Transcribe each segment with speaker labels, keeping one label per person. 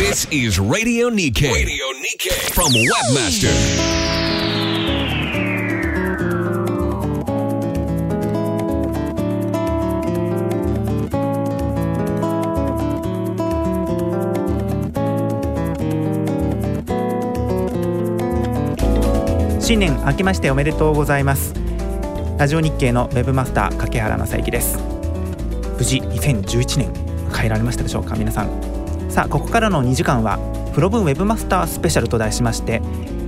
Speaker 1: This is Radio Nikkei. Radio Nikkei from Webmaster.
Speaker 2: New 新年明けましておめでとうございますラジオ日経のウェブマスター掛原正幸です無事2011年迎えられましたでしょうか皆さんさあここからの2時間はプロブンウェブマスタースペシャルと題しまして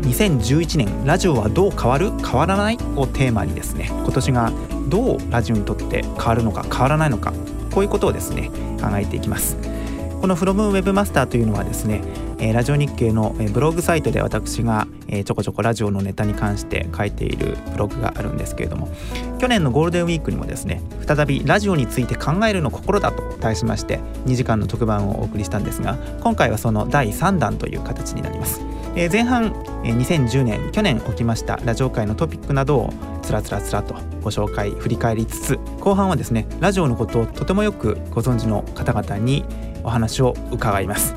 Speaker 2: 2011年ラジオはどう変わる？変わらない？をテーマにですね今年がどうラジオにとって変わるのか変わらないのかこういうことをですね考えていきます。この FromWebmaster というのはですねラジオ日経のブログサイトで私がえちょこちょこラジオのネタに関して書いているブログがあるんですけれども去年のゴールデンウィークにもですね再びラジオについて考えるの心だと題しまして2時間の特番をお送りしたんですが今回はその第3弾という形になります。え前半え2010年去年起きましたラジオ界のトピックなどをつらつらつらとご紹介振り返りつつ後半はですねラジオのことをとてもよくご存知の方々にお話を伺います。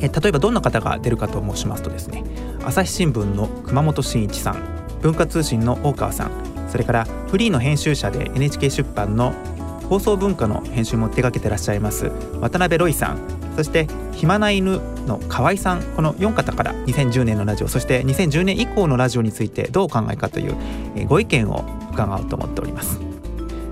Speaker 2: え例えばどんな方が出るかと申しますとですね朝日新聞の熊本真一さん文化通信の大川さんそれからフリーの編集者で NHK 出版の放送文化の編集も手掛けてらっしゃいます渡辺ロイさんそして暇な犬の河合さんこの4方から2010年のラジオそして2010年以降のラジオについてどうお考えかというご意見を伺おうと思っております。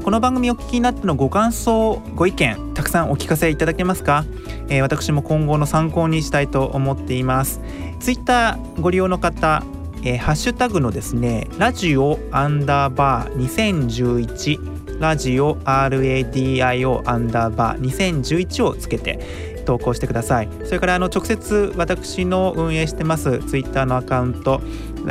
Speaker 2: この番組お聞きになってのご感想ご意見たくさんお聞かせいただけますか、えー、私も今後の参考にしたいと思っています。ツイッターご利用の方えー、ハッシュタグのですねラジオアンダーバー2011ラジオ RADIO アンダーバー2011をつけて投稿してください。それからあの直接私の運営してますツイッターのアカウント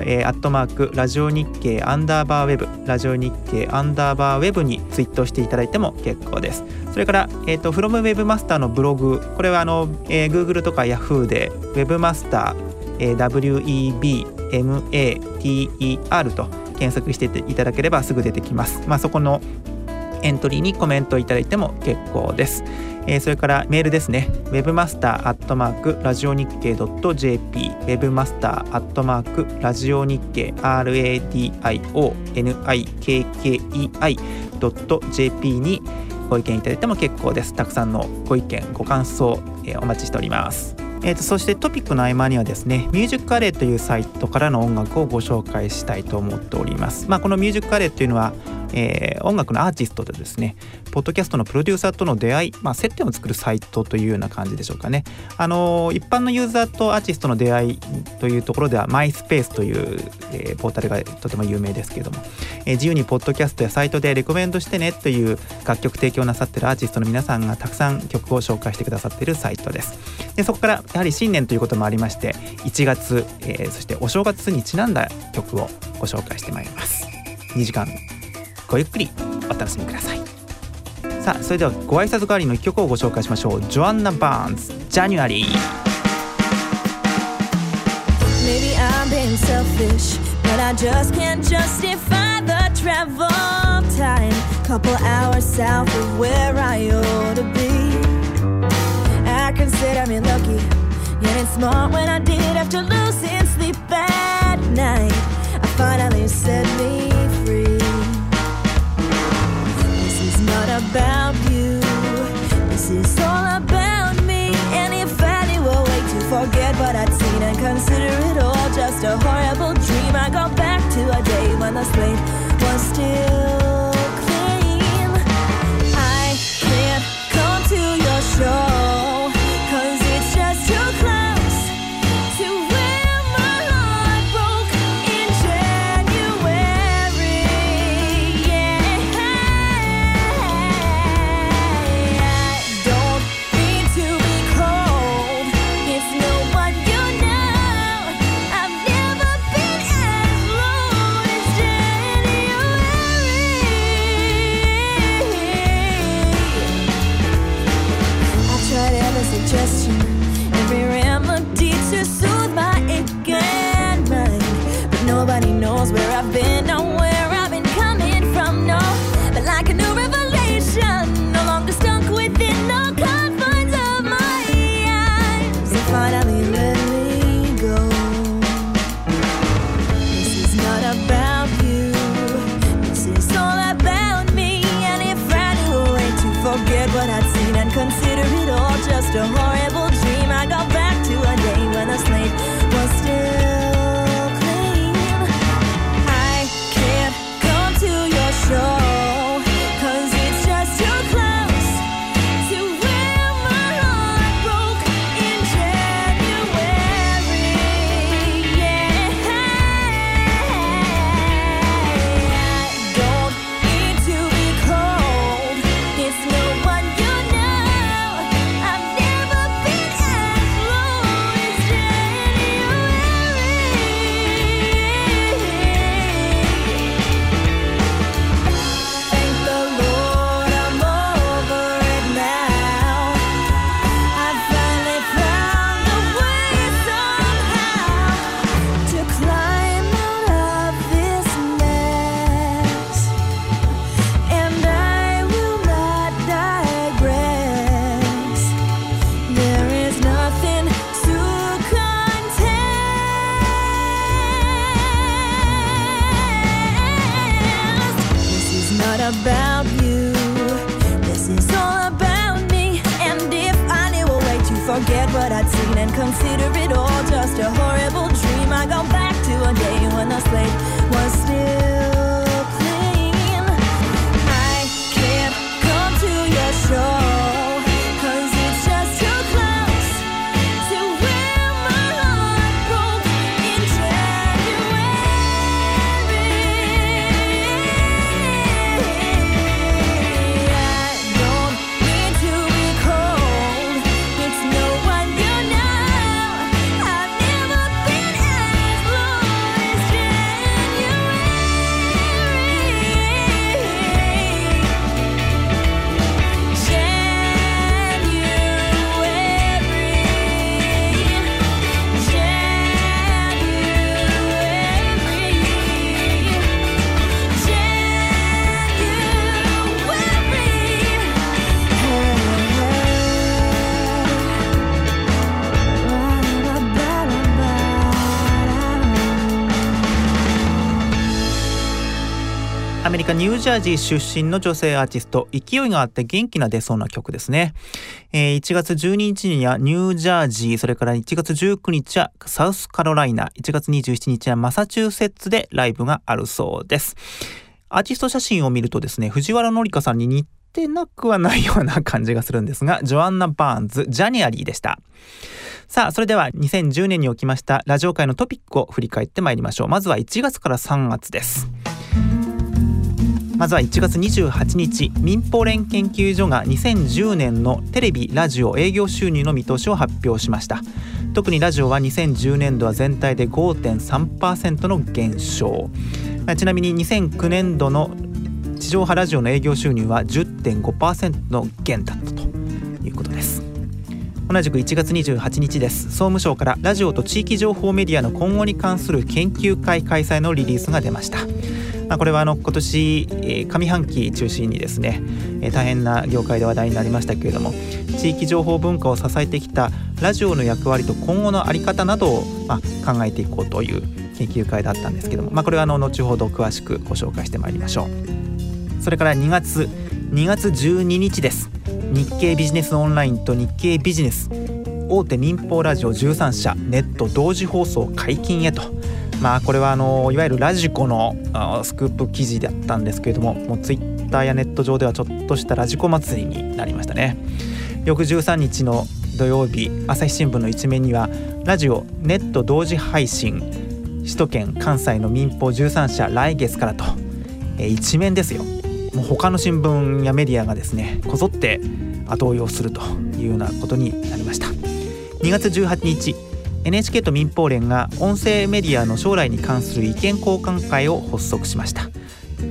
Speaker 2: えー、アットマークラジオ日経アンダーバーウェブラジオ日経アンダーバーウェブにツイートしていただいても結構です。それから、えーと、フロムウェブマスターのブログこれはあの、えー、Google とか Yahoo でウェブマスター、えー、WEBMATER と検索していただければすぐ出てきます、まあ、そこのエントリーにコメントいただいても結構です。えー、それからメールですね。webmaster ラジオ日経 .jp webmaster ラジオ日経 radionikkei.jp にご意見いただいても結構です。たくさんのご意見、ご感想、えー、お待ちしております。えーと、そしてトピックの合間にはですねミュージックカレーというサイトからの音楽をご紹介したいと思っております。まあ、このミュージックカレーというのは、えー、音楽のアーティストでですねポッドキャストのプロデューサーとの出会い、まあ、接点を作るサイトというような感じでしょうかね。あのー、一般のユーザーとアーティストの出会いというところではマイスペースという、えー、ポータルがとても有名ですけれども、え、自由にポッドキャストやサイトでレコメンドしてねという楽曲提供なさってるアーティストの皆さんがたくさん曲を紹介してくださっているサイトです。でそこからやはり新年ということもありまして1月、え、そしてお正月にちなんだ曲をご紹介してまいります。2時間ごゆっくりお楽しみくださいさあそれではご挨拶代わりの一曲をご紹介しましょうジョアンナ・バーンズ「ジャニュアリー」Maybe I'm being selfish, but I just can't justify the travel time. Couple hours south of where I ought to be. I consider me lucky, getting smart when I did after losing sleep at night. I finally set me about you. This is all about me. And if I knew a way to forget what I'd seen and consider it all just a horrible dream, I go back to a day when the slate was still clean. I can't come to your shore. ジャージー出身の女性アーティスト勢いがあって元気な出そうな曲ですね、えー1月12日にはニュージャージーそれから1月19日はサウスカロライナ1月27日はマサチューセッツでライブがあるそうです。アーティスト写真を見るとですね藤原紀香さんに似てなくはないような感じがするんですがジョアンナ・バーンズジャニアリーでした。さあそれでは2010年に起きましたラジオ界のトピックを振り返ってまいりましょう。まずは1月から3月です。まずは1月28日民放連研究所が2010年のテレビラジオ営業収入の見通しを発表しました。特にラジオは2010年度は全体で5.3%の減少。ちなみに2009年度の地上波ラジオの営業収入は10.5%の減だったということです。同じく1月28日です。総務省からラジオと地域情報メディアの今後に関する研究会開催のリリースが出ました。まあこれはあの今年上半期中心にですね大変な業界で話題になりましたけれども地域情報文化を支えてきたラジオの役割と今後の在り方などをまあ考えていこうという研究会だったんですけども、まあ、これはあの後ほど詳しくご紹介してまいりましょう。それから2月2月12日です。日経ビジネスオンラインと日経ビジネス大手民放ラジオ13社ネット同時放送解禁へとまあこれはあのいわゆるラジコのスクープ記事だったんですけれどももうツイッターやネット上ではちょっとしたラジコ祭りになりましたね。翌13日の土曜日朝日新聞の一面にはラジオネット同時配信首都圏関西の民放13社来月からと、えー一面ですよ。もう他の新聞やメディアがですねこぞって後追いをするというようなことになりました。2月18日 NHK と民放連が音声メディアの将来に関する意見交換会を発足しました、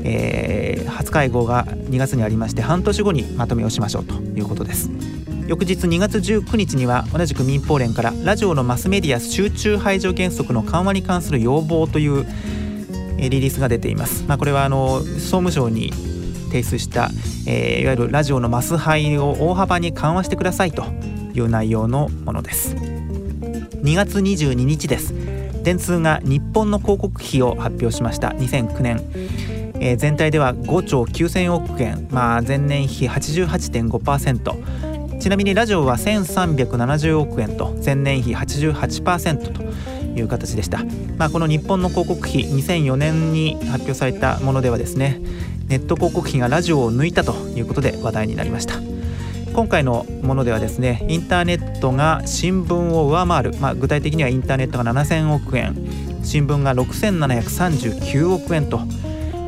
Speaker 2: えー初会合が2月にありまして半年後にまとめをしましょうということです翌日2月19日には同じく民放連からラジオのマスメディア集中排除原則の緩和に関する要望というリリースが出ています。まあ、これはあの総務省に提出した、えーいわゆるラジオのマス配を大幅に緩和してくださいという内容のものです。2月22日です。電通が日本の広告費を発表しました。2009年、えー全体では5兆9000億円、まあ、前年比88.5%ちなみにラジオは1370億円と前年比88%という形でした、まあ、この日本の広告費2004年に発表されたものではですねネット広告費がラジオを抜いたということで話題になりました。今回のものではですねインターネットが新聞を上回る、まあ、具体的にはインターネットが7000億円新聞が6739億円と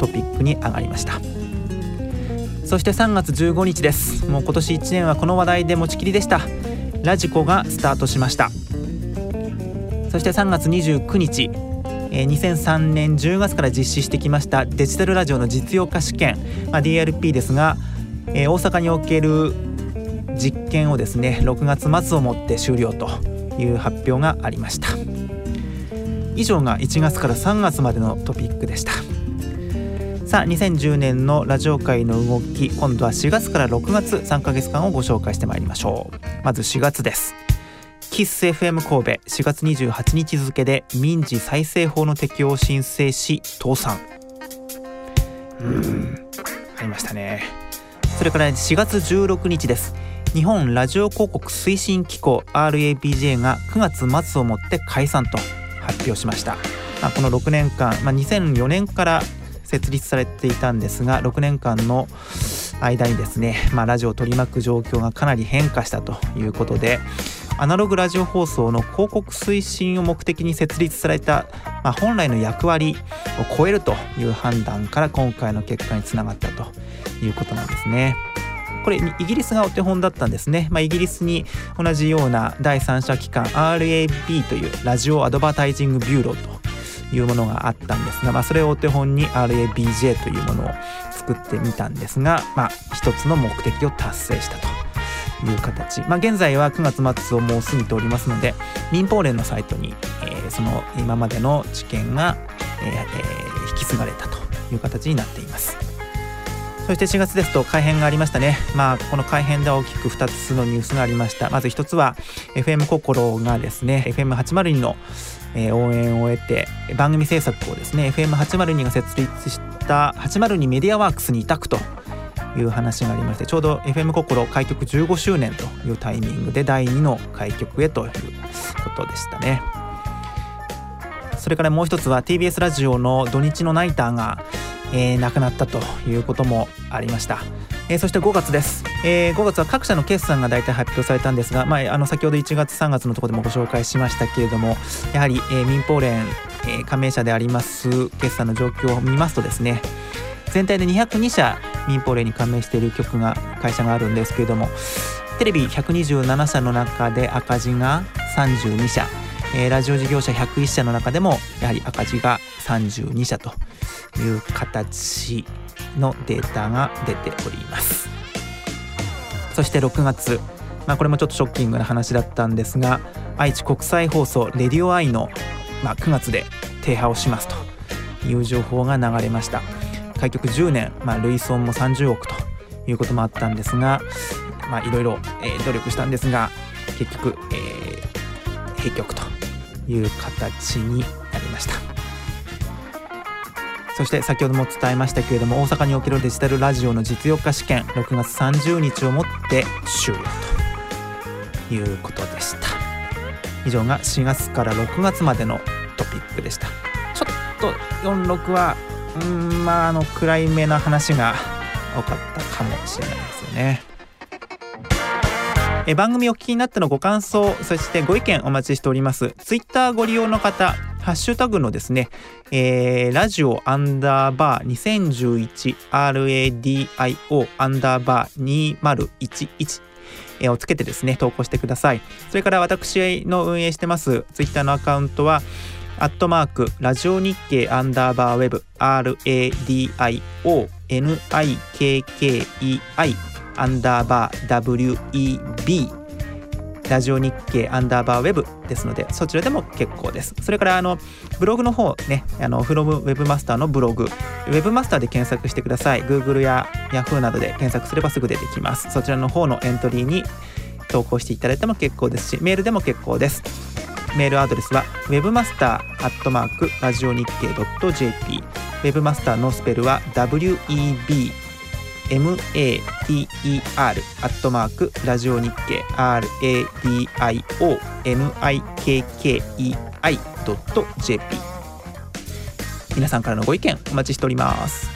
Speaker 2: トピックに上がりました。そして3月15日です。もう今年1年はこの話題で持ちきりでした。ラジコがスタートしました。そして3月29日2003年10月から実施してきましたデジタルラジオの実用化試験、まあ、DRP ですが、大阪における実験をですね6月末をもって終了という発表がありました。以上が1月から3月までのトピックでした。さあ2010年のラジオ界の動き今度は4月から6月3ヶ月間をご紹介してまいりましょう。まず4月です。キス FM 神戸4月28日付で民事再生法の適用を申請し倒産。うんありましたね。それから4月16日です。日本ラジオ広告推進機構 RABJ が9月末をもって解散と発表しました、まあ、この6年間、まあ、2004年から設立されていたんですが6年間の間にですね、まあ、ラジオを取り巻く状況がかなり変化したということでアナログラジオ放送の広告推進を目的に設立された、まあ、本来の役割を超えるという判断から今回の結果につながったということなんですね。これイギリスがお手本だったんですね、まあ、イギリスに同じような第三者機関 RAB というラジオアドバタイジングビューローというものがあったんですが、まあ、それをお手本に RABJ というものを作ってみたんですが、まあ、一つの目的を達成したという形、まあ、現在は9月末をもう過ぎておりますので民放連のサイトに、えー、その今までの知見が、えー、引き継がれたという形になっています。そして4月ですと改編がありましたね。まあこの改編で大きく2つのニュースがありました。まず1つは FM 心がですね FM802 のえー、応援を得て番組制作をですね FM802 が設立した802メディアワークスに委託という話がありましてちょうど FM 心開局15周年というタイミングで第2の開局へということでしたね。それからもう一つは TBS ラジオの土日のナイターが、えー、亡くなったということもありました。えー、そして5月です、えー、5月は各社の決算が大体発表されたんですが、まあ、あの先ほど1月3月のところでもご紹介しましたけれどもやはり、えー、民放連、えー、加盟者であります決算の状況を見ますとですね全体で202社民放連に加盟している局が会社があるんですけれどもテレビ127社の中で赤字が32社、えー、ラジオ事業者101社の中でもやはり赤字が32社という形のデータが出ております。そして6月。まあ、これもちょっとショッキングな話だったんですが愛知国際放送レディオアイの、まあ、9月で停波をしますと。いう情報が流れました。開局10年、まあ、累損も30億ということもあったんですがまあいろいろ、え、努力したんですが結局、えー、閉局という形になりました。そして先ほども伝えましたけれども大阪におけるデジタルラジオの実用化試験6月30日をもって終了ということでした。以上が4月から6月までのトピックでした。ちょっと46はうんまああの暗いめな話が多かったかもしれないですよね。え番組お聞きになってのご感想そしてご意見お待ちしております。ツイッターご利用の方ハッシュタグのですね、えー、ラジオアンダーバー 2011RADIO アンダーバー2011をつけてですね、投稿してください。それから私の運営してますツイッターのアカウントは、アットマーク、ラジオ日経アンダーバーウェブ、RADIO、NIKKEI、アンダーバー WEB、ラジオ日経アンダーバーウェブですので、そちらでも結構です。それから、あの、ブログの方ね、あの、フロムウェブマスターのブログ、ウェブマスターで検索してください。Google や Yahoo などで検索すればすぐ出てきます。そちらの方のエントリーに投稿していただいても結構ですし、メールでも結構です。メールアドレスは webmaster.radionickei.jp webmaster のスペルは web
Speaker 3: mader アットマークラジオ日経 radionikkei.jp 皆さんからのご意見お待ちしております。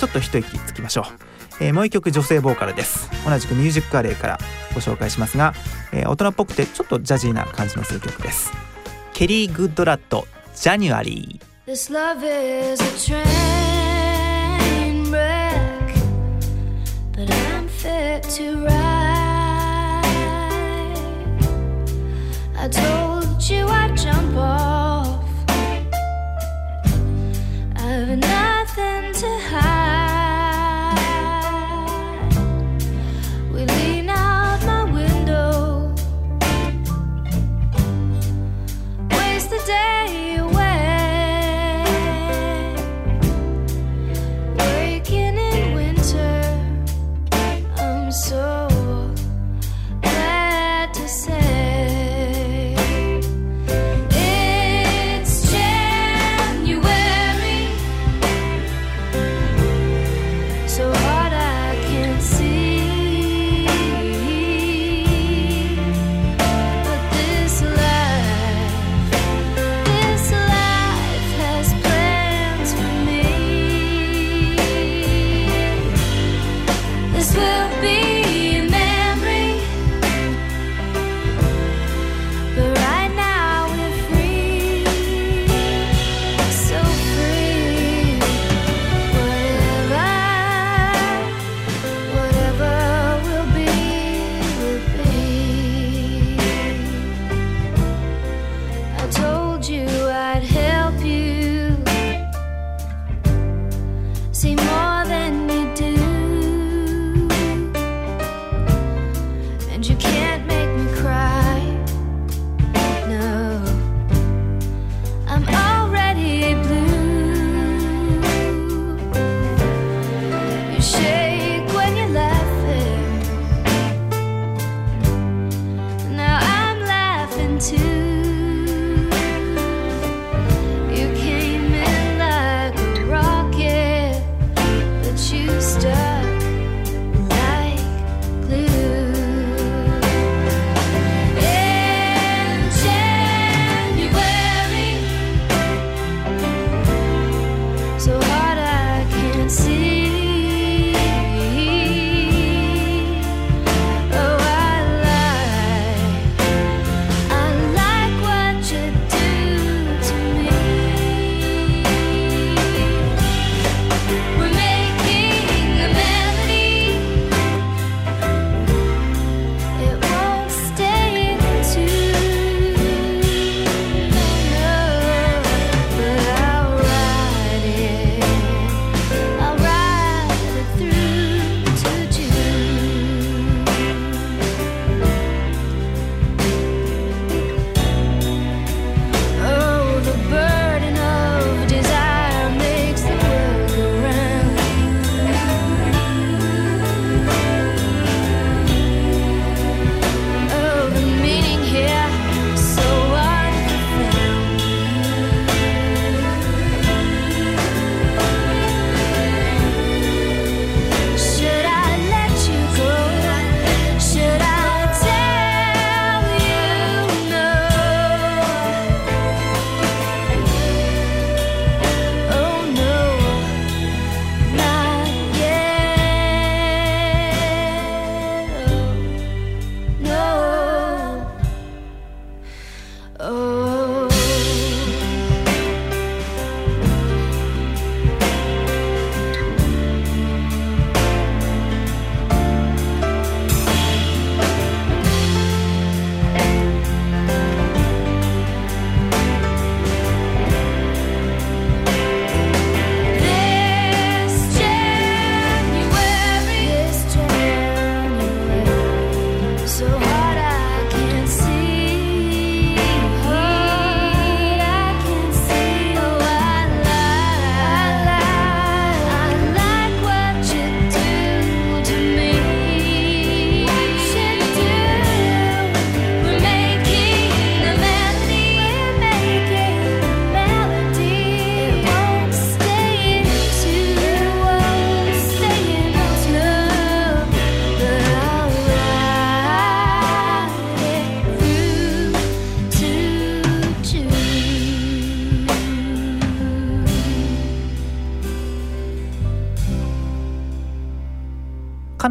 Speaker 3: ちょっと一息つきましょう、えー、もう一曲女性ボーカルです。同じくミュージックアレイからご紹介しますが、えー、大人っぽくてちょっとジャジーな感じのする曲です。ケリー・グッドラッド Januaryー This love is a train wreck But I'm fit to ride. I told you I'd jump off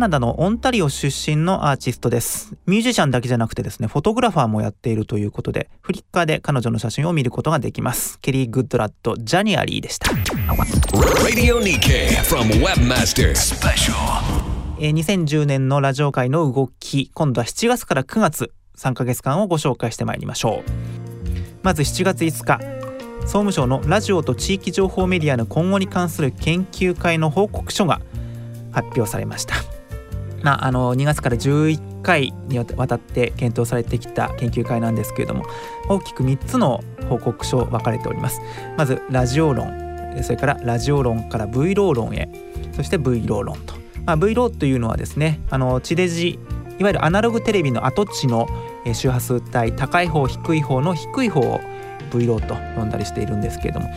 Speaker 2: ナダのオンタリオ出身のアーティストです。ミュージシャンだけじゃなくてですねフォトグラファーもやっているということでフリッカーで彼女の写真を見ることができます。ケリー・グッドラッド・ January でした.えー2010年のラジオ界の動き今度は7月から9月3ヶ月間をご紹介してまいりましょう。まず7月5日総務省のラジオと地域情報メディアの今後に関する研究会の報告書が発表されましたまあ、あの2月から11回にわたって検討されてきた研究会なんですけれども大きく3つの報告書分かれております。まずラジオ論それからラジオ論から V ロー論へそして V ロー論と、まあ、V ローというのはですねあの地デジいわゆるアナログテレビの跡地の周波数帯高い方低い方の低い方を V ローと呼んだりしているんですけれども、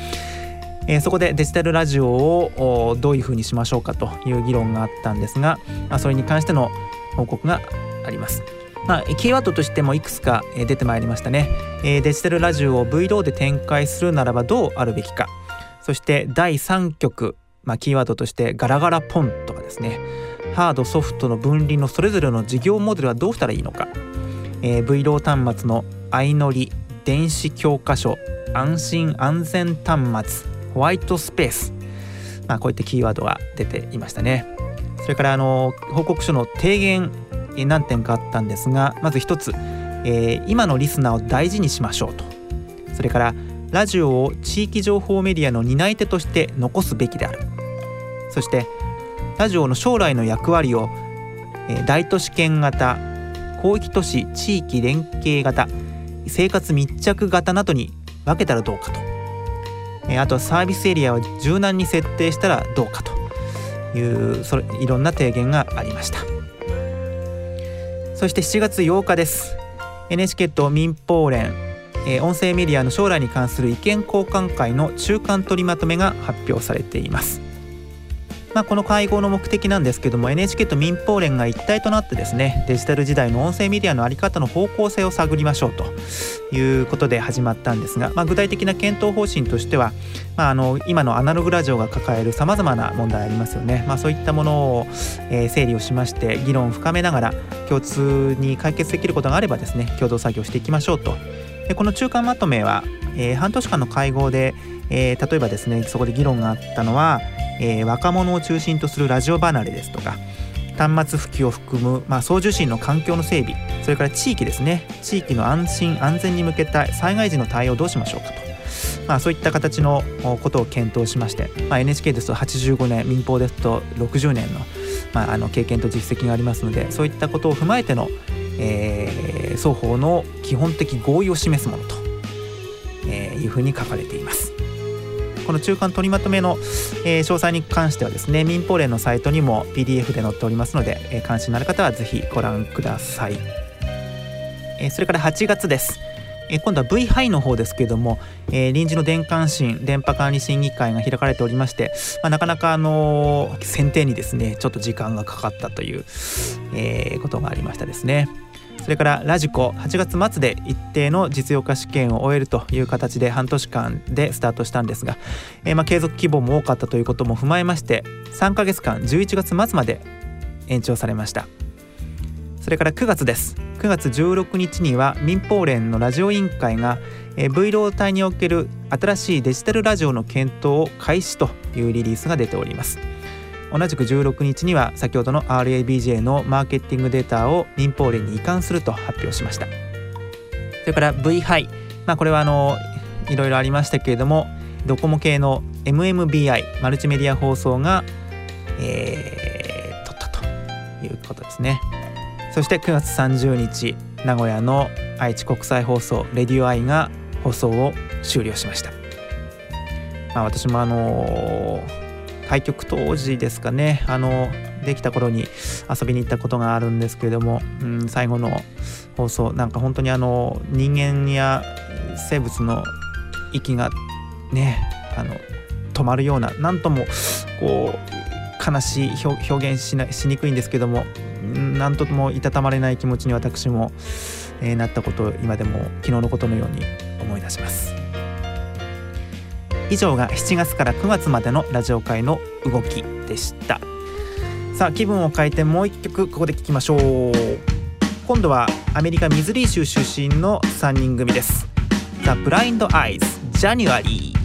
Speaker 2: えーそこでデジタルラジオをどういうふうにしましょうかという議論があったんですが、まあ、それに関しての報告があります。まあ、キーワードとしてもいくつか出てまいりましたね、えーデジタルラジオを V ローで展開するならばどうあるべきか。そして第3局、まあ、キーワードとしてガラガラポンとかですね。ハードソフトの分離のそれぞれの事業モデルはどうしたらいいのか、えー V ロー端末の相乗り電子教科書安心安全端末。ホワイトスペース、まあ、こういったキーワードが出ていましたね。それからあの報告書の提言何点かあったんですがまず一つ、えー今のリスナーを大事にしましょうと。それからラジオを地域情報メディアの担い手として残すべきである。そしてラジオの将来の役割を、えー大都市圏型広域都市地域連携型生活密着型などに分けたらどうかと、えあとはサービスエリアを柔軟に設定したらどうかというそれいろんな提言がありました。そして7月8日です。NHK と民放連、え音声メディアの将来に関する意見交換会の中間取りまとめが発表されています。まあ、この会合の目的なんですけども NHK と民放連が一体となってですねデジタル時代の音声メディアの在り方の方向性を探りましょうということで始まったんですが、まあ、具体的な検討方針としては、まあ、あの今のアナログラジオが抱えるさまざまな問題ありますよね、まあ、そういったものを、整理をしまして議論を深めながら共通に解決できることがあればですね共同作業していきましょうと。でこの中間まとめは、えー半年間の会合で、えー例えばですねそこで議論があったのは、えー若者を中心とするラジオ離れですとか端末普及を含む、まあ、送受信の環境の整備それから地域ですね地域の安心安全に向けた災害時の対応をどうしましょうかと、まあ、そういった形のことを検討しまして、まあ、NHK ですと85年民放ですと60年の,、まあ、あの経験と実績がありますのでそういったことを踏まえての、えー双方の基本的合意を示すものと、えーいうふうに書かれています。この中間取りまとめの、えー詳細に関してはですね民放連のサイトにも PDF で載っておりますので、えー関心のある方はぜひご覧ください、えーそれから8月です、え今度は V ハイの方ですけども、えー臨時の電関審電波管理審議会が開かれておりまして、まあ、なかなかあのー選定にですねちょっと時間がかかったという、えーことがありましたですね。それからラジコ8月末で一定の実用化試験を終えるという形で半年間でスタートしたんですが、えーまあ継続希望も多かったということも踏まえまして3ヶ月間11月末まで延長されました。それから9月です。9月16日には民放連のラジオ委員会が、えー V ロー帯における新しいデジタルラジオの検討を開始というリリースが出ております。同じく16日には先ほどの RABJ のマーケティングデータを民放連に移管すると発表しました。それから V ハイ、まあ、これはあのいろいろありましたけれどもドコモ系の MMBI マルチメディア放送が、えー取ったということですね。そして9月30日名古屋の愛知国際放送レディオアイが放送を終了しました、まあ、私もあの開局当時ですかね。あのできた頃に遊びに行ったことがあるんですけれども、うん、最後の放送なんか本当にあの人間や生物の息がねあの止まるような何ともこう悲しい表現しなしにくいんですけども何ともいたたまれない気持ちに私も、えーなったことを今でも昨日のことのように思い出します。以上が7月から9月までのラジオ界の動きでした。
Speaker 4: さあ気分を変えてもう一曲ここで聴きましょう。今度はアメリカミズリー州出身の3人組です。The Blind Eyes January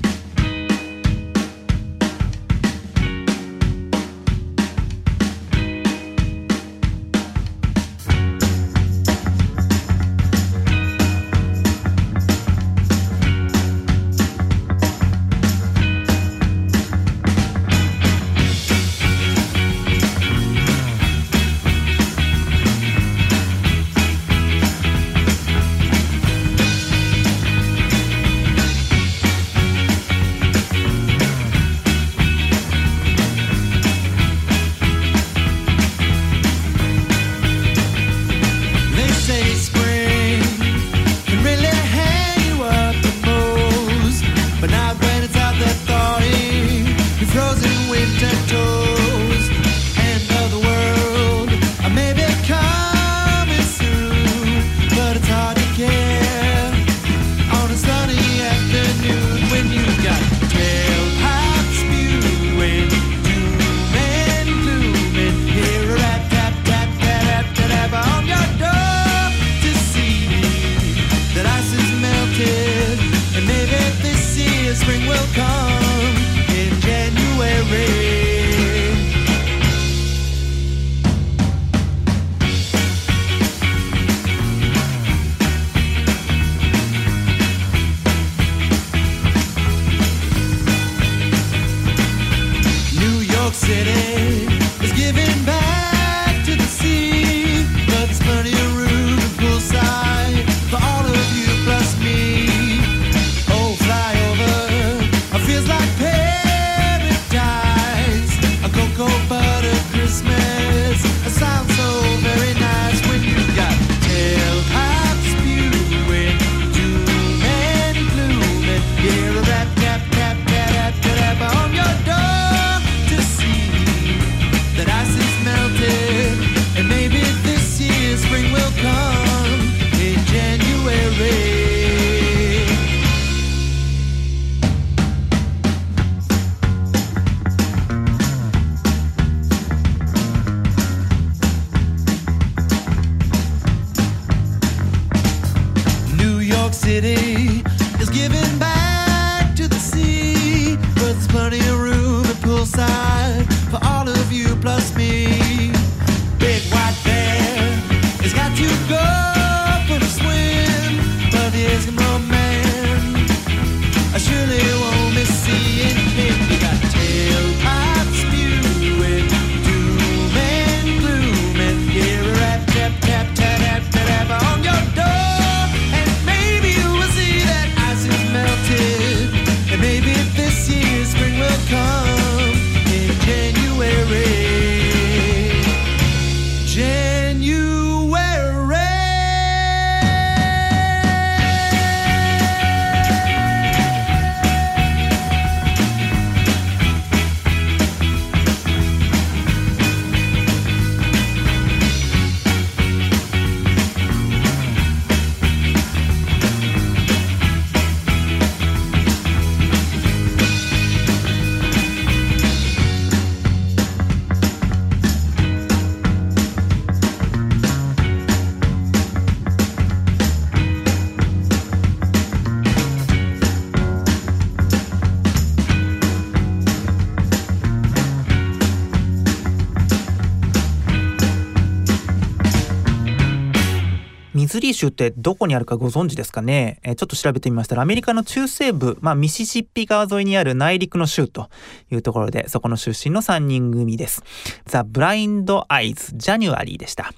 Speaker 4: 州ってどこにあるかご存知ですかね、えーちょっと調べてみましたらアメリカの中西部、まあ、ミシシッピ川沿いにある内陸の州というところでそこの出身の3人組です。ザ・ブラインド・アイズ・ジャニュアリーでした。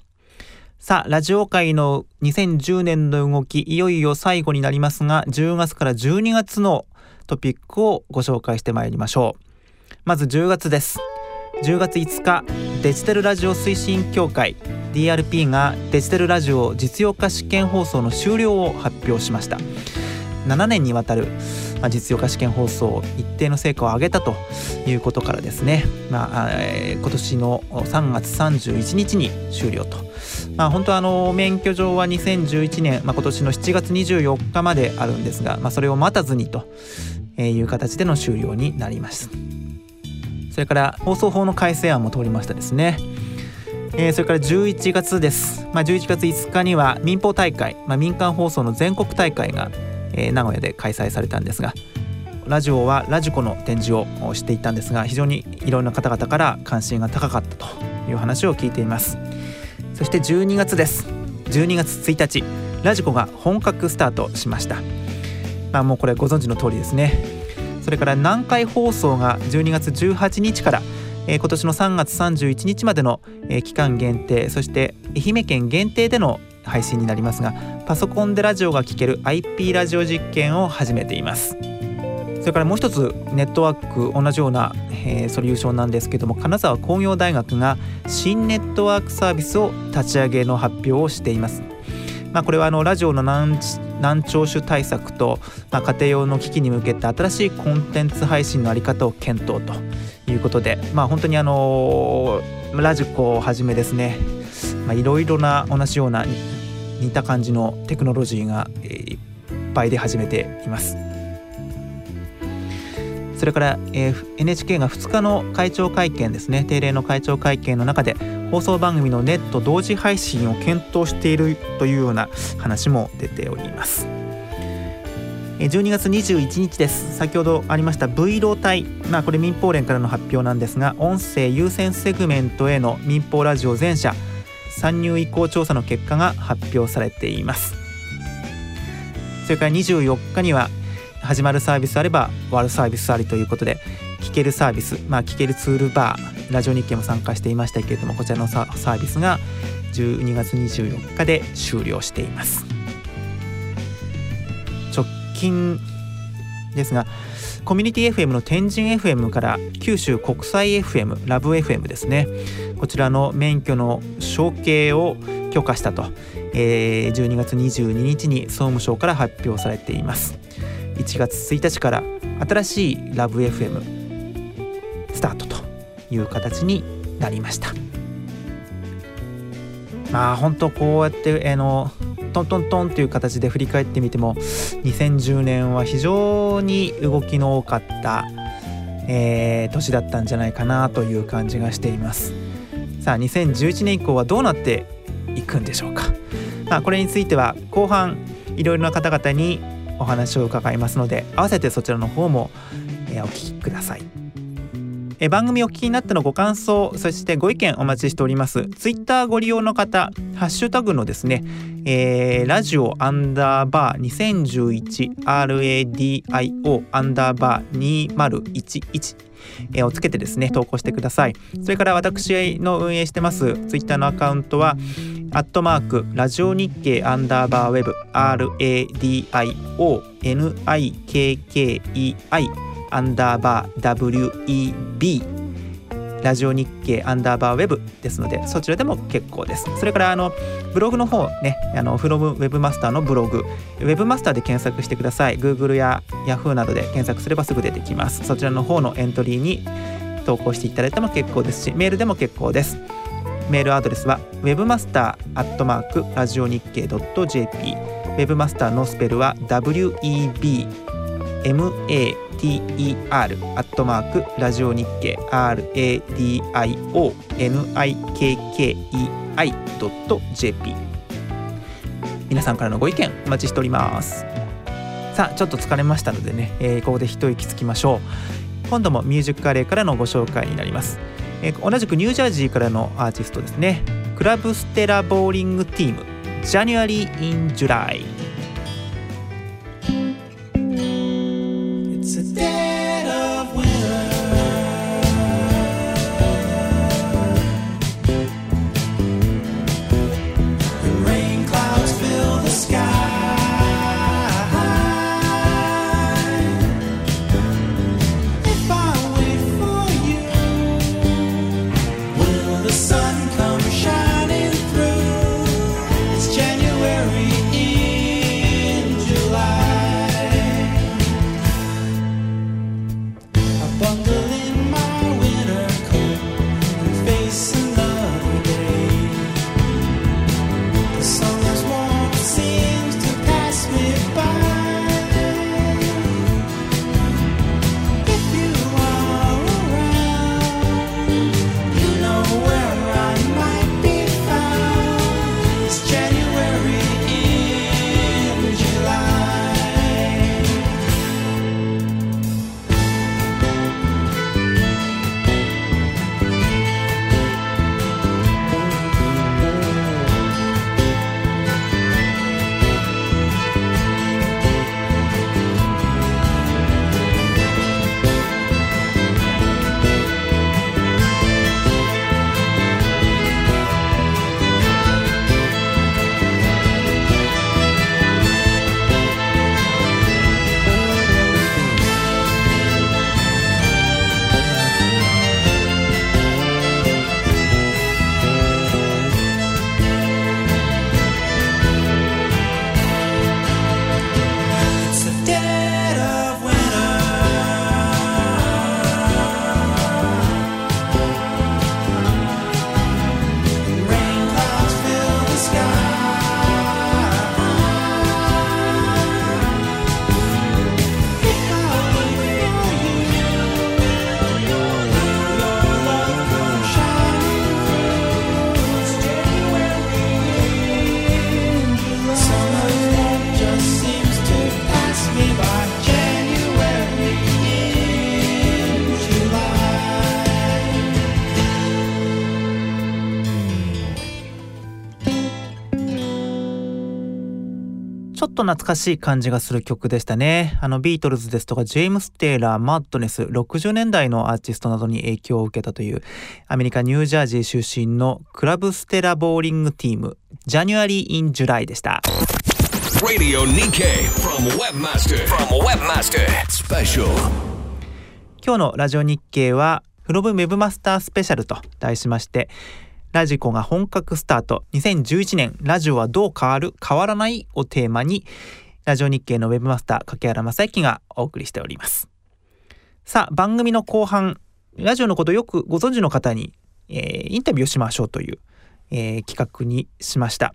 Speaker 4: さあラジオ界の2010年の動きいよいよ最後になりますが10月から12月のトピックをご紹介してまいりましょうまず10月です10月5日デジタルラジオ推進協会 DRP がデジタルラジオ実用化試験放送の終了を発表しました。7年にわたる実用化試験放送一定の成果を上げたということからですね、まあえー今年の3月31日に終了と、まあ、本当はあの免許状は2011年、まあ、今年の7月24日まであるんですが、まあ、それを待たずにという形での終了になります。
Speaker 2: それから放送法の改正案も通りましたですね。えー、それから11月です、まあ、11月5日には民放大会、まあ、民間放送の全国大会が、えー、名古屋で開催されたんですがラジオはラジコの展示をしていたんですが非常にいろんな方々から関心が高かったという話を聞いています。そして12月です。12月1日ラジコが本格スタートしました。まあもうこれご存知の通りですね。それから南海放送が12月18日からえー、今年の3月31日までの、えー、期間限定そして愛媛県限定での配信になりますがパソコンでラジオが聴ける IP ラジオ実験を始めています。それからもう一つネットワーク同じような、えー、ソリューションなんですけども金沢工業大学が新ネットワークサービスを立ち上げの発表をしています。まあ、これはあのラジオの難難聴種対策と、まあ、家庭用の機器に向けた新しいコンテンツ配信の在り方を検討ということで、まあ、本当にあのラジコをはじめですねいろいろな同じような似た感じのテクノロジーがいっぱい出始めています。それから、えー、NHK が2日の会長会見ですね。定例の会長会見の中で放送番組のネット同時配信を検討しているというような話も出ております。12月21日です。先ほどありました V ローまあこれ民放連からの発表なんですが音声優先セグメントへの民放ラジオ全社参入移行調査の結果が発表されています。それから24日には始まるサービスあれば終わるサービスありということで聞けるサービス、まあ、聞けるツールバーラジオ日経も参加していましたけれどもこちらのサービスが12月24日で終了しています。直近ですがコミュニティ FM の天神 FM から九州国際 FM ラブ FM ですね。こちらの免許の承継を許可したと、えー、12月22日に総務省から発表されています。1月1日から新しいラブ f m スタートという形になりました。まあ本当こうやってあのトントントンという形で振り返ってみても2010年は非常に動きの多かった、えー、年だったんじゃないかなという感じがしています。さあ2011年以降はどうなっていくんでしょうか、まあ、これについては後半いろいろな方々にお話を伺いますので合わせてそちらの方も、えお聞きください。え番組お聞きになってのご感想そしてご意見お待ちしておりますツイッターご利用の方ハッシュタグのですね、えー、ラジオアンダーバー 2011RADIO アンダーバー2011えをつけてですね投稿してください。それから私の運営してますツイッターのアカウントはアットマークラジオ日経アンダーバーウェブ RADIONIKKEI アンダーバー WEB ラジオ日経アンダーバーウェブですのでそちらでも結構です。それからあのブログの方ねあのフロムウェブマスターのブログ。ウェブマスターで検索してください。Google や Yahoo などで検索すればすぐ出てきます。そちらの方のエントリーに投稿していただいても結構ですしメールでも結構です。メールアドレスは webmaster.radionickei.jp ウェブマスターのスペルは WEBMA mater アットマークラジオ日経 radionikkei.jp 皆さんからのご意見お待ちしております。さあちょっと疲れましたのでね、えー、ここで一息つきましょう。今度もミュージックカレーからのご紹介になります、えー、同じくニュージャージーからのアーティストですね。クラブステラボーリングティーム January in July と懐かしい感じがする曲でしたね。あのビートルズですとかジェームス・テイラーマッドネス60年代のアーティストなどに影響を受けたというアメリカニュージャージー出身のクラブステラボーリングティーム January in July でした。
Speaker 1: Radio Nikkei from Webmaster. From Webmaster. Special.
Speaker 2: 今日のラジオ日経は from Webmaster スペシャルと題しましてラジコが本格スタート。2011年ラジオはどう変わる変わらないをテーマにラジオ日経のウェブマスター柿原正幸がお送りしております。さあ番組の後半ラジオのことをよくご存知の方に、えーインタビューをしましょうという、えー企画にしました。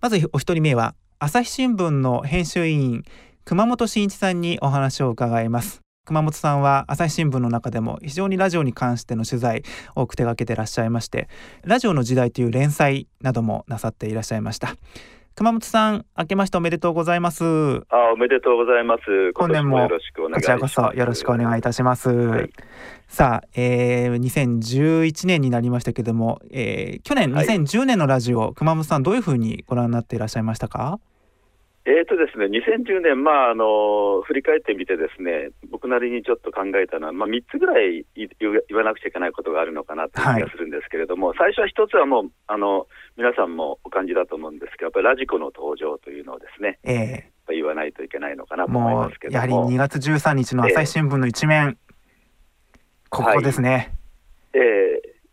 Speaker 2: まずお一人目は朝日新聞の編集委員熊本真一さんにお話を伺います。熊本さんは朝日新聞の中でも非常にラジオに関しての取材を多く手掛けてらっしゃいましてラジオの時代という連載などもなさっていらっしゃいました。熊本さん明けましておめでとうございます。
Speaker 5: あ、おめでとうございます。
Speaker 2: 本年も
Speaker 5: 今年よろしくお願
Speaker 2: こち。らこそよろしくお願いいたします、
Speaker 5: い。
Speaker 2: さあ、えー、2011年になりましたけども、えー去年
Speaker 5: はい。
Speaker 2: 2010年のラジオ、熊本さんどういうふうにご覧になっていらっしゃいましたか？
Speaker 5: えーとですね、2010年、まああの、振り返ってみてですね、僕なりにちょっと考えたのは、まあ、3つぐらい言わなくちゃいけないことがあるのかなという気がするんですけれども、最初は一つはもうあの、皆さんもお感じだと思うんですけど、やっぱりラジコの登場というのをですね、
Speaker 2: え
Speaker 5: やっぱり言わないといけないのかな
Speaker 2: ー、
Speaker 5: と思い
Speaker 2: も
Speaker 5: ますけ
Speaker 2: うやはり
Speaker 5: ども。
Speaker 2: 2月13日の朝日新聞の一面、ここですね、
Speaker 5: えー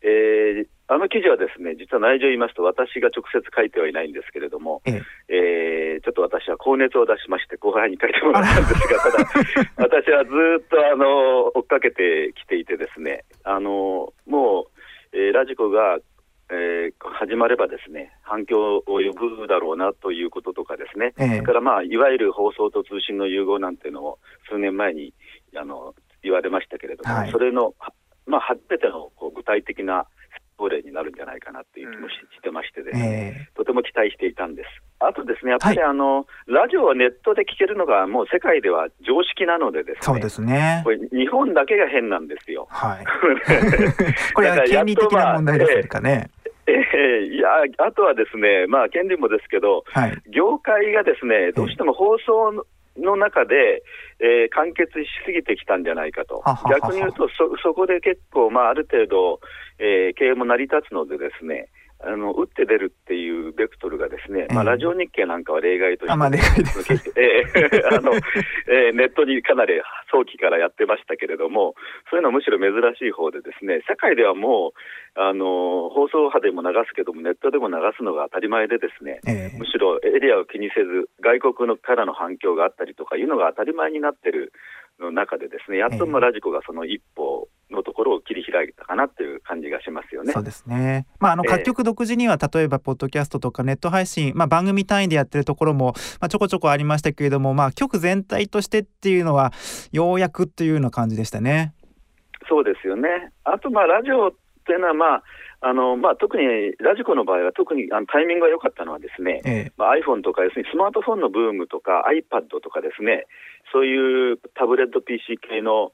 Speaker 5: えーあの記事はですね、実は内情を言いますと、私が直接書いてはいないんですけれども、
Speaker 2: えー
Speaker 5: えーちょっと私は高熱を出しまして、後輩に書いてもらったんですが、ただ、私はずっとあの追っかけてきていてですね、あのもう、えーラジコが、えー始まればですね、反響を呼ぶだろうなということとかですね、
Speaker 2: ええ。
Speaker 5: それからまあ、いわゆる放送と通信の融合なんていうのを数年前にあの言われましたけれども、
Speaker 2: はい。
Speaker 5: それの、はまあ、初めてのこう具体的な法令になるんじゃないかなという気もししてましてね、
Speaker 2: え
Speaker 5: とても期待していたんです。あとですね、やっぱり
Speaker 2: はい。
Speaker 5: あの、ラジオはネットで聞けるのがもう世界では常識なのでですね、
Speaker 2: ーそうですね。
Speaker 5: これ日本だけが変なんですよ。
Speaker 2: はい。これは権利的な問題ですかね、
Speaker 5: ええいや、あとはですね、まあ、権利もですけど、
Speaker 2: はい。
Speaker 5: 業界がですね、どうしても放送の中で、えー完結しすぎてきたんじゃないかと。
Speaker 2: はははは、
Speaker 5: 逆に言うとそ、そこで結構、まあ、ある程度、えー経営も成り立つのでですね、あの打って出るっていうベクトルがですね、まあ、
Speaker 2: ええ
Speaker 5: ラジオ日経なんかは例外として、
Speaker 2: あまあ例外です。
Speaker 5: ええあの えーネットにかなり早期からやってましたけれども、そういうのはむしろ珍しい方でですね、世界ではもう、あの放送波でも流すけども、ネットでも流すのが当たり前でですね、
Speaker 2: えー
Speaker 5: むしろエリアを気にせず、外国のからの反響があったりとかいうのが当たり前になってるの中でですね、やっとまあラジコがその一歩のところを切り開いたかなという感じがしますよね。
Speaker 2: そうですね。まああの
Speaker 5: ええ
Speaker 2: 各局独自には例えばポッドキャストとかネット配信、まあ番組単位でやってるところもまあちょこちょこありましたけれども、まあ局全体としてっていうのはようやくっていうような感じでしたね。
Speaker 5: そうですよね。あと、まあ、ラジオっていうのは、まあ、あの、まあ、特に、ラジコの場合は特にあのタイミングが良かったのはですね、
Speaker 2: ええ
Speaker 5: まあ、iPhone とか、要するにスマートフォンのブームとか、iPad とかですね、そういうタブレット PC 系のお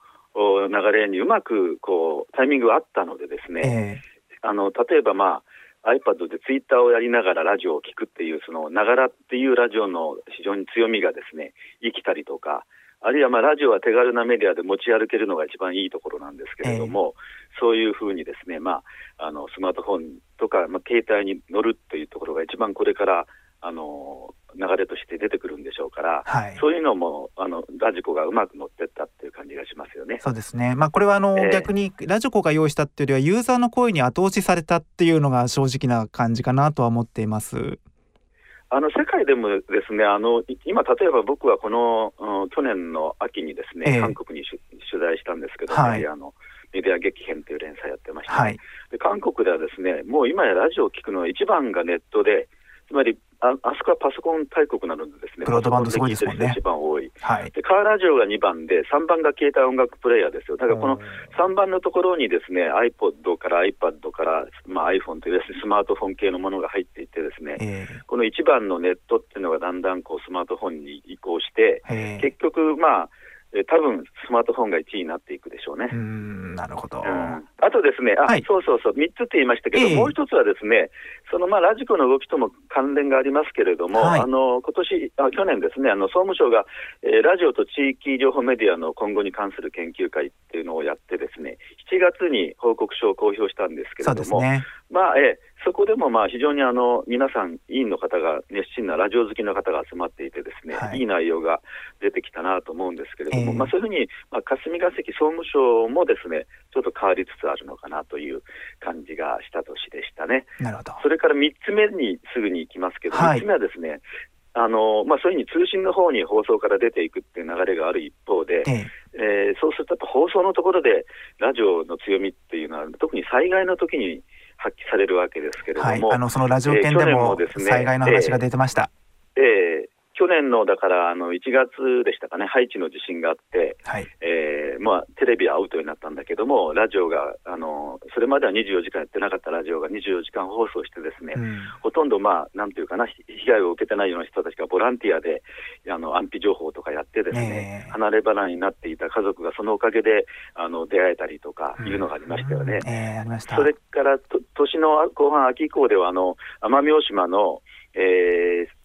Speaker 5: 流れにうまく、こう、タイミングがあったのでですね、
Speaker 2: え
Speaker 5: あの、例えばまあ、iPad でツイッターをやりながらラジオを聞くっていう、その、ながらっていうラジオの非常に強みがですね、生きたりとか、あるいはまあラジオは手軽なメディアで持ち歩けるのが一番いいところなんですけれども、そういうふうにですね、まあ、あのスマートフォンとか、まあ、携帯に乗るというところが一番これからあの流れとして出てくるんでしょうから、
Speaker 2: はい
Speaker 5: そういうのもあのラジコがうまく乗ってったっていう感じがしますよね。
Speaker 2: そうですね。まあこれはあの、
Speaker 5: ええ
Speaker 2: 逆にラジコが用意したっていうよりはユーザーの声に後押しされたっていうのが正直な感じかなとは思っています。
Speaker 5: あの世界でもですね、あのい今、例えば僕はこの、うん去年の秋にですね、
Speaker 2: ええ
Speaker 5: 韓国にし取材したんですけど、
Speaker 2: はい
Speaker 5: メディアのメディア激変という連載やってまして、
Speaker 2: はい。
Speaker 5: で韓国ではですね、もう今やラジオを聞くのは一番がネットで、つまりああそこはパソコン大国なのでですね、
Speaker 2: ブロードバンドすごいですもんね
Speaker 5: 一番多い。
Speaker 2: はい。
Speaker 5: でカーラジオが2番で、3番が携帯音楽プレイヤーですよ。だからこの3番のところにですね、iPod から iPad から、まあ、iPhone というスマートフォン系のものが入っていてですね、
Speaker 2: え
Speaker 5: この1番のネットっていうのがだんだんこうスマートフォンに移行して、
Speaker 2: ー、えー
Speaker 5: 結局、まあ、え多分スマートフォンが1位になっていくでしょうね
Speaker 2: うー。んなるほど。
Speaker 5: うんあとですね、あ、
Speaker 2: はい
Speaker 5: そうそうそう、3つって言いましたけど、
Speaker 2: ええ
Speaker 5: もう一つはですね、そのまあラジコの動きとも関連がありますけれども、
Speaker 2: はい
Speaker 5: あの今年あ去年ですね、あの総務省が、えーラジオと地域情報メディアの今後に関する研究会っていうのをやってですね、7月に報告書を公表したんですけ
Speaker 2: そ
Speaker 5: れども、
Speaker 2: ね。
Speaker 5: まあええそこでもまあ非常にあの皆さん、委員の方が熱心なラジオ好きの方が集まっていて、ですね、
Speaker 2: はい
Speaker 5: い、い内容が出てきたなと思うんですけれども、
Speaker 2: ええ
Speaker 5: まあ、そういうふうに、まあ、霞が関総務省もですねちょっと変わりつつあるのかなという感じがした年でしたね。
Speaker 2: なるほど。
Speaker 5: それから3つ目にすぐに行きますけど、
Speaker 2: はい
Speaker 5: 3つ目はですね、あのまあ、そういうふうに通信の方に放送から出ていくっていう流れがある一方で、
Speaker 2: ええ
Speaker 5: えーそうすると放送のところでラジオの強みっていうのは、特に災害の時に発揮されるわけですけれど
Speaker 2: はい、
Speaker 5: も、
Speaker 2: あのそのラジオ犬でも災害の話が出てました。
Speaker 5: えー去年のだからあの1月でしたかね、ハイチの地震があって、
Speaker 2: はい、
Speaker 5: えーまあ、テレビはアウトになったんだけども、ラジオがあの、それまでは24時間やってなかったラジオが24時間放送して、ですね、
Speaker 2: うん、
Speaker 5: ほとんど、まあ、なんていうかな、ひ被害を受けてないような人たちがボランティアであの安否情報とかやって、ですね、
Speaker 2: ええ。
Speaker 5: 離れ離れになっていた家族がそのおかげであの出会えたりとかいうのがありましたよね。
Speaker 2: ええありました。
Speaker 5: それからと年の後半、秋以降ではあの奄美大島の、えー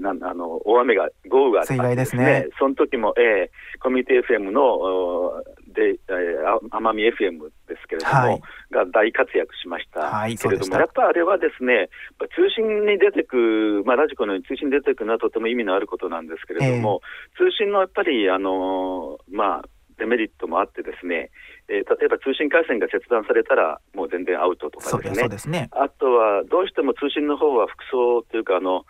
Speaker 5: なんあの大雨が、豪雨があって
Speaker 2: 水害ですね。
Speaker 5: その時も、えーコミュニティ FM のおで、えーあ奄美 FM ですけれども、
Speaker 2: はい。
Speaker 5: が大活躍しました。
Speaker 2: はい
Speaker 5: けれども、やっぱあれはですね、通信に出てく、まあ、ラジコのように通信に出てくのはとても意味のあることなんですけれども、通信のやっぱり、あのーまあ、デメリットもあってですね、えー例えば通信回線が切断されたら、もう全然アウトとか
Speaker 2: です
Speaker 5: ね。
Speaker 2: そうですね。
Speaker 5: あとは、どうしても通信の方は服装というか、あの、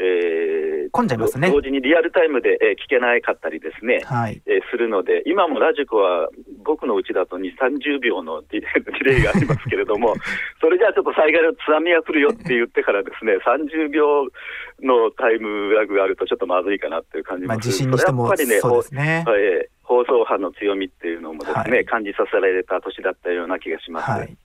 Speaker 5: えー
Speaker 2: 混んじゃいますね
Speaker 5: 同時にリアルタイムで、えー聞けないかったりですね、
Speaker 2: はい。
Speaker 5: えーするので、今もラジコは僕のうちだと2、30秒の ディレイがありますけれども、それじゃあちょっと災害の津波が来るよって言ってからですね、30秒のタイムラグがあるとちょっとまずいかなっていう感じ
Speaker 2: まあ
Speaker 5: もする。
Speaker 2: 地震にしても
Speaker 5: それやっぱりね、
Speaker 2: そうですね。
Speaker 5: ほはい放送波の強みっていうのもですね、
Speaker 2: はい
Speaker 5: 感じさせられた年だったような気がします。
Speaker 2: はい。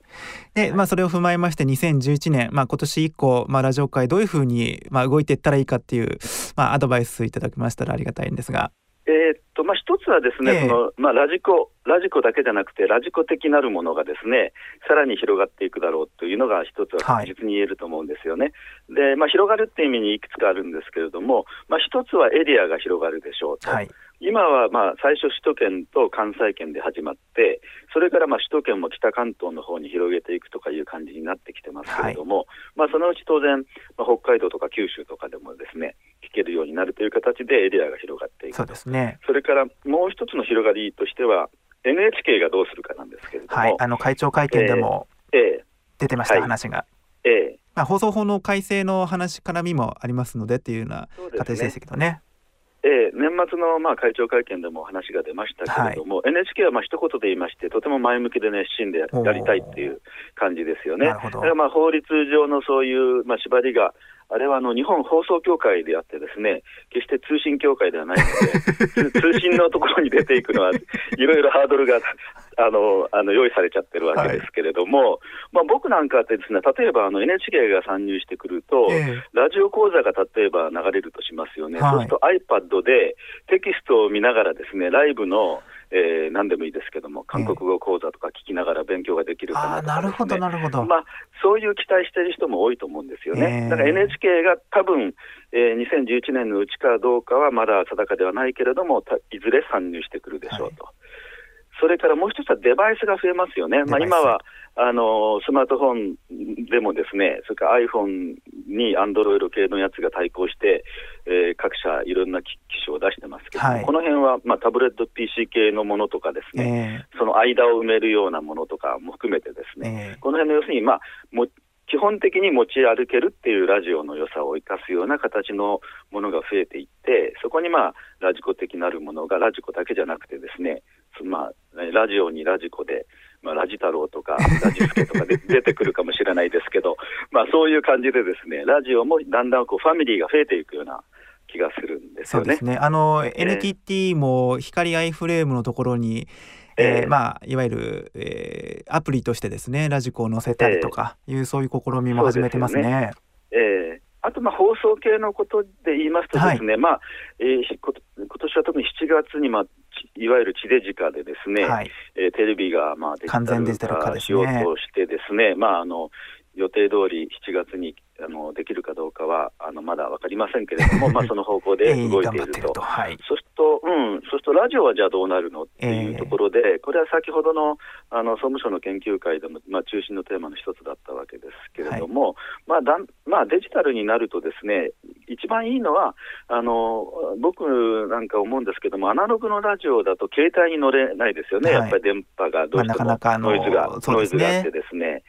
Speaker 2: で、まあ、それを踏まえまして2011年、まあ、今年以降、まあ、ラジオ界どういうふうに、まあ、動いていったらいいかっていう、まあ、アドバイスいただけましたらありがたいんですが。
Speaker 5: えーっとまあ、一つはですね、
Speaker 2: ええ
Speaker 5: そのまあ、ラジコ、ラジコだけじゃなくて、ラジコ的なるものがですね、さらに広がっていくだろうというのが一つは
Speaker 2: はい
Speaker 5: 確実に言えると思うんですよね。で、まあ、広がるっていう意味にいくつかあるんですけれども、まあ、一つはエリアが広がるでしょうと。
Speaker 2: はい。
Speaker 5: 今はまあ最初、首都圏と関西圏で始まって、それからまあ首都圏も北関東の方に広げていくとかいう感じになってきてますけれども、まあ、そのうち当然、まあ、北海道とか九州とかでもですね聞けるようになるという形でエリアが広がっていく
Speaker 2: そうですね。
Speaker 5: それからもう一つの広がりとしては、NHK がどうするかなんですけれども、
Speaker 2: はい。あの、会長会見でも
Speaker 5: ええ
Speaker 2: 出てました、
Speaker 5: はい
Speaker 2: 話が。
Speaker 5: ええ
Speaker 2: まあ、放送法の改正の話絡みもありますのでっていうような形でしたけどね。
Speaker 5: ええ年末のまあ会長会見でも話が出ましたけれども、NHK はまあ一言で言いまして、とても前向きで熱心でやりたいっていう感じですよね。
Speaker 2: なるほど。
Speaker 5: だからまあ法律上のそういうまあ縛りが、あれはあの日本放送協会であってですね、決して通信協会ではないので、通 通信のところに出ていくのは、いろいろハードルがあのあの用意されちゃってるわけですけれども、まあ、僕なんかってですね、例えばあの NHK が参入してくると、
Speaker 2: え。
Speaker 5: ラジオ講座が例えば流れるとしますよね、
Speaker 2: はい。
Speaker 5: そうすると iPad でテキストを見ながらですね、ライブの、えー何でもいいですけども、韓国語講座とか聞きながら勉強ができるかなとかね、
Speaker 2: なるほど、なるほど。
Speaker 5: まあ、そういう期待している人も多いと思うんですよね。
Speaker 2: えー
Speaker 5: だから NHK が多分、えー2011年のうちかどうかはまだ定かではないけれども、たいずれ参入してくるでしょうと。それからもう一つはデバイスが増えますよね。まあ、今はあのスマートフォンでもですね、それから iPhone に Android 系のやつが対抗して、えー各社いろんな機機種を出してますけども、
Speaker 2: はい。
Speaker 5: この辺はまあタブレット PC 系のものとかですね、
Speaker 2: え
Speaker 5: その間を埋めるようなものとかも含めてですね、
Speaker 2: ええ。
Speaker 5: この辺の要するに、まあ、も基本的に持ち歩けるっていうラジオの良さを生かすような形のものが増えていって、そこにまあラジコ的なるものがラジコだけじゃなくてですね、そまあ、ラジオにラジコで、まあ、ラジ太郎とかラジスケとかで出てくるかもしれないですけど、まあそういう感じでですね、ラジオもだんだんこうファミリーが増えていくような気がするんですよね
Speaker 2: そうです。ね。あの、
Speaker 5: え
Speaker 2: NTT も光アイフレームのところに、えー
Speaker 5: ええ
Speaker 2: まあ、いわゆる、えーアプリとしてですね、ラジコを載せたりとかいう、そういう試みも始めてますね。
Speaker 5: ええあとまあ放送系のことで言いますとですね、まあえー今年は特に7月に、まあ、ちいわゆる地デジカでですね、
Speaker 2: はい。
Speaker 5: えーテレビがまあデジタ
Speaker 2: ル化
Speaker 5: しようとしてですね、まああの予定通り7月にあのできるかどうかはあのまだ分かりませんけれども、まあその方向で
Speaker 2: ええ
Speaker 5: 動いていると。
Speaker 2: はい
Speaker 5: そうすると、うん、そうするとラジオはじゃあどうなるの？っていうところで、これは先ほどのあの総務省の研究会でも、まあ、中心のテーマの一つだったわけですけれども、まあだんまあ、デジタルになるとですね、一番いいのは、あの僕なんか思うんですけども、アナログのラジオだと携帯に乗れないですよね、
Speaker 2: はい。
Speaker 5: やっぱり電波がどうしてもノイズが、ノイズがあってですね。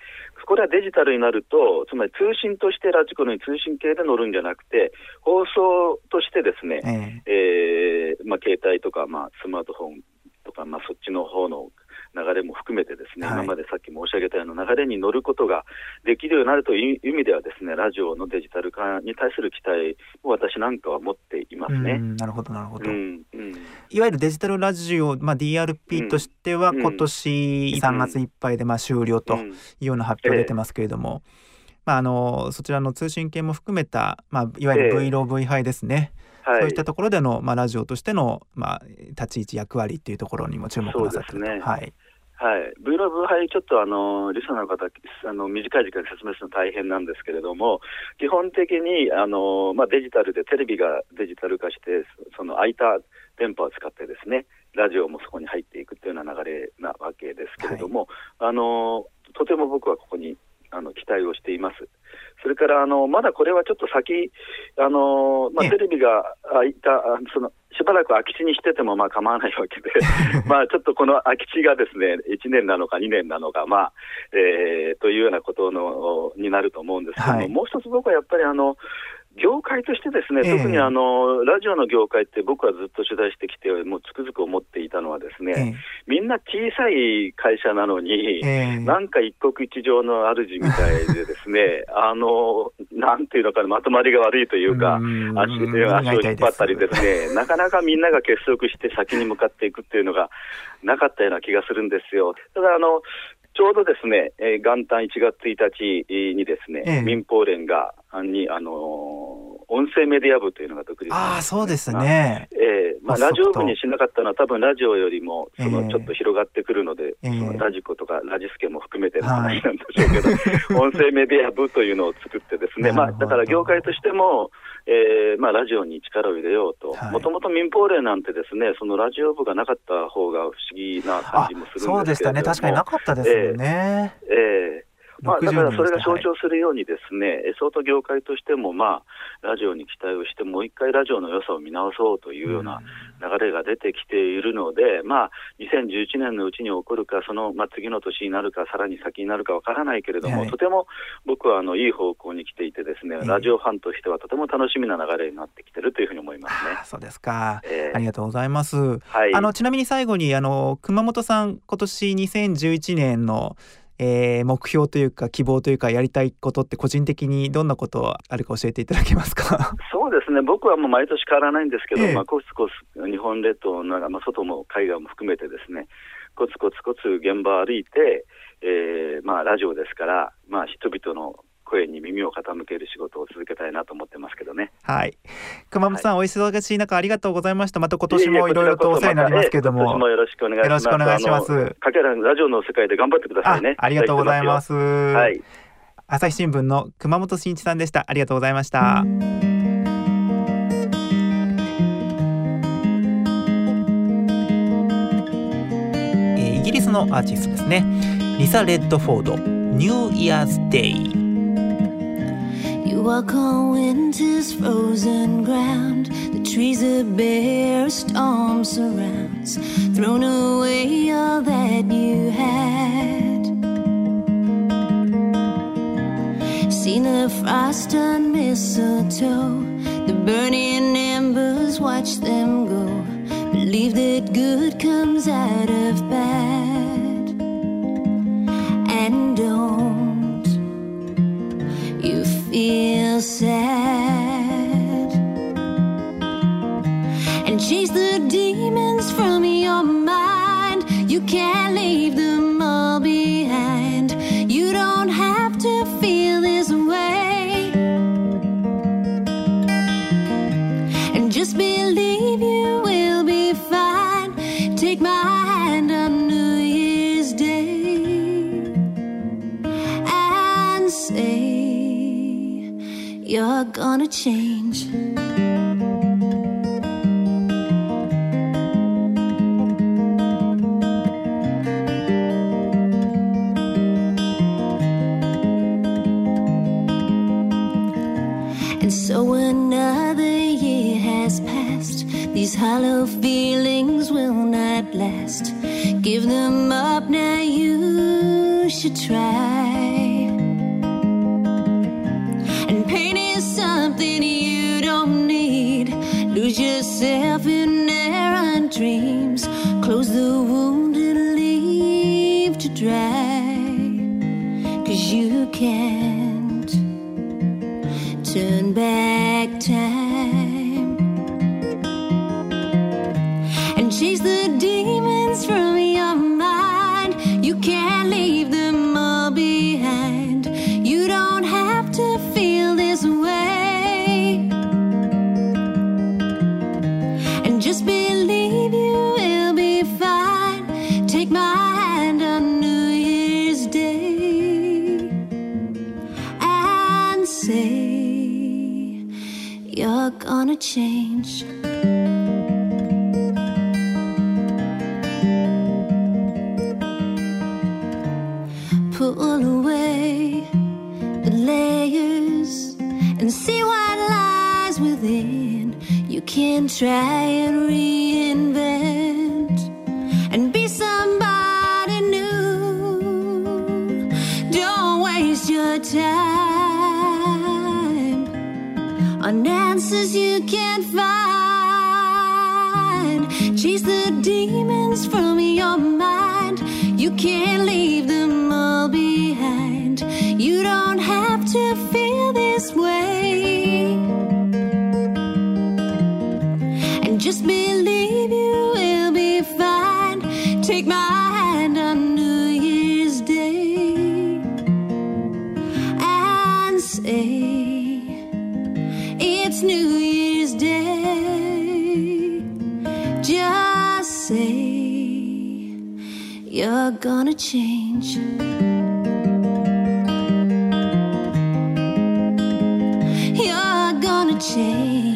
Speaker 5: これはデジタルになると、つまり通信としてラジコの通信系で乗るんじゃなくて、放送としてですね、
Speaker 2: ええ。
Speaker 5: えーまあ、携帯とか、まあ、スマートフォンとか、まあ、そっちの方の流れも含めてですね、
Speaker 2: はい。
Speaker 5: 今までさっき申し上げたような流れに乗ることができるようになるという意味ではですね、ラジオのデジタル化に対する期待を私なんかは持っています
Speaker 2: う
Speaker 5: ね。
Speaker 2: んなるほどなるほど、
Speaker 5: うんうん。
Speaker 2: いわゆるデジタルラジオ、まあ、DRP としては
Speaker 5: うん
Speaker 2: 今年
Speaker 5: うん。
Speaker 2: 3月いっぱいでまあ終了と
Speaker 5: うん。
Speaker 2: いうような発表出てますけれども、まあ、あのそちらの通信系も含めた、まあ、いわゆる
Speaker 5: ええ。
Speaker 2: V ロ V ハイですね、
Speaker 5: はい、
Speaker 2: そういったところでの、まあ、ラジオとしての、まあ、立ち位置役割っていうところにも注目なさってると、
Speaker 5: そうですね。
Speaker 2: はい、
Speaker 5: はい、V ロブ杯、ちょっとあのリスナーの方あの、短い時間で説明するの大変なんですけれども、基本的にあの、まあ、デジタルで、テレビがデジタル化して、そその空いた電波を使ってですね、ラジオもそこに入っていくというような流れなわけですけれども、あのとても僕はここにあの期待をしています。それからあのまだこれはちょっと先、あのまあ、
Speaker 2: ええ。
Speaker 5: テレビが空いた、あそのしばらく空き地にしててもまあ構わないわけで、まあちょっとこの空き地がですね1年なのか2年なのか、まあえーというようなことのになると思うんですけども、
Speaker 2: はい。
Speaker 5: もう一つ僕はやっぱりあの業界としてですね、
Speaker 2: ええ。
Speaker 5: 特にあのラジオの業界って僕はずっと取材してきて、もうつくづく思っていたのはですね、みんな小さい会社なのに、
Speaker 2: ええ。
Speaker 5: なんか一国一城の主みたいでですね、あの、なんていうのかな、まとまりが悪いというか、
Speaker 2: うん。
Speaker 5: 足足を引っ張ったりですね、なかなかみんなが結束して先に向かっていくっていうのがなかったような気がするんですよ。ただ、あの、ちょうどですね、えー元旦1月1日にですね、
Speaker 2: ええ。
Speaker 5: 民放連が、あに、あのー音声メディア部というのが独立
Speaker 2: ああそうですね。
Speaker 5: ええ。まあ、ラジオ部にしなかったのは、多分ラジオよりもそ
Speaker 2: ええ。
Speaker 5: のちょっと広がってくるので、
Speaker 2: ええ。
Speaker 5: そのラジコとかラジスケも含めての話なんでしょうけど、音声メディア部というのを作ってですね、まあ、だから業界としても、ええまあ、ラジオに力を入れようと。
Speaker 2: はい、
Speaker 5: もともと民放令なんてですね、そのラジオ部がなかった方が不思議な感
Speaker 2: あ
Speaker 5: じもするんですけれども。
Speaker 2: そうでしたね。確かになかったですよね。
Speaker 5: ええまあ、だからそれが象
Speaker 2: 60
Speaker 5: 徴するようにですね、え相当業界としても、まあ、ラジオに期待をして、もう一回ラジオの良さを見直そうというような流れが出てきているので、まあ、2011年のうちに起こるか、その、まあ、次の年になるか、さらに先になるかわからないけれども、
Speaker 2: はい
Speaker 5: とても僕はあのいい方向に来ていてですね、
Speaker 2: ええ
Speaker 5: ラジオファンとしてはとても楽しみな流れになってきてるというふうに思いますね
Speaker 2: あ。そうですか。
Speaker 5: ええ
Speaker 2: ありがとうございます。
Speaker 5: はい
Speaker 2: あのちなみに最後にあの熊本さん今年2011年の、えー目標というか希望というかやりたいことって個人的にどんなことあるか教えていただけますか？
Speaker 5: そうですね、僕はもう毎年変わらないんですけど、
Speaker 2: ええ
Speaker 5: まあ、コツコツ日本列島の、まあ、外も海外も含めてですね、コツコツコツ現場を歩いて、えーまあ、ラジオですから、まあ、人々の声に耳を傾ける仕事を続けたいなと思ってますけどね。
Speaker 2: はい。熊本さん、お忙しい中ありがとうございました。また今年もいろいろとお世話になりますけども
Speaker 5: 今年も。よろしくお願いします。
Speaker 2: よろしくお願いします
Speaker 5: かけらのラジオの世界で頑張ってくださいね。
Speaker 2: あありがとうございます。
Speaker 5: はい。
Speaker 2: 朝日新聞の熊本真一さんでした。ありがとうございました。えーイギリスのアーティストですね。リサ・レッドフォード、New Year's Day。
Speaker 3: You walk on winter's frozen ground. The trees are bare, a storm surrounds. Thrown away all that you had. Seen the frost on mistletoe. The burning embers, watch them go. Believe that good comes out of bad. Gonna change. And so another year has passed. These hollow feelings will not last. Give them up now, you should try. Turn back time 雪 shame.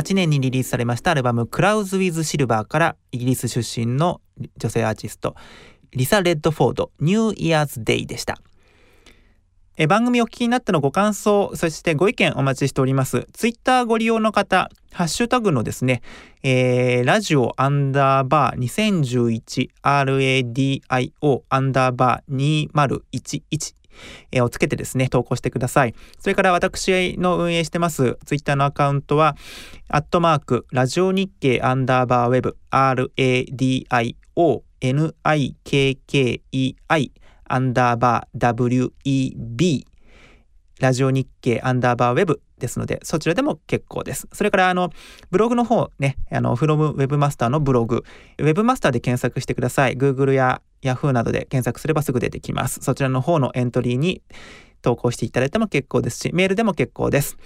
Speaker 2: 2008年にリリースされましたアルバム「クラウズ・ウィズ・シルバー」からイギリス出身の女性アーティストリサ・レッドフォード「 New Year's Day」でした。え番組お聞きになったのご感想そしてご意見お待ちしております。ツイッターご利用の方ハッシュタグのですね、えーラジオアンダーバー 2011RADIO アンダーバー2011えーをつけてですね、投稿してください。それから私の運営してますツイッターのアカウントは、アットマーク、ラジオ日経アンダーバーウェブ、RADIO、NIKKEI、アンダーバー WEB、ラジオ日経アンダーバーウェブですので、そちらでも結構です。それから、あの、ブログの方ね、あの、フロムウェブマスターのブログ、ウェブマスターで検索してください。Google や Yahoo などで検索すればすぐ出てきます。そちらの方のエントリーに投稿していただいても結構ですし、メールでも結構です。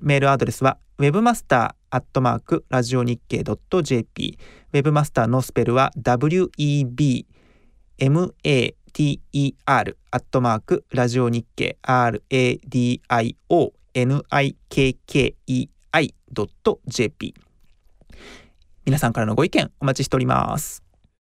Speaker 2: メールアドレスは webmaster.radionickei.jp webmaster のスペルは webmater.radio 日系 nikkei.jp 皆さんからのご意見お待ちしております。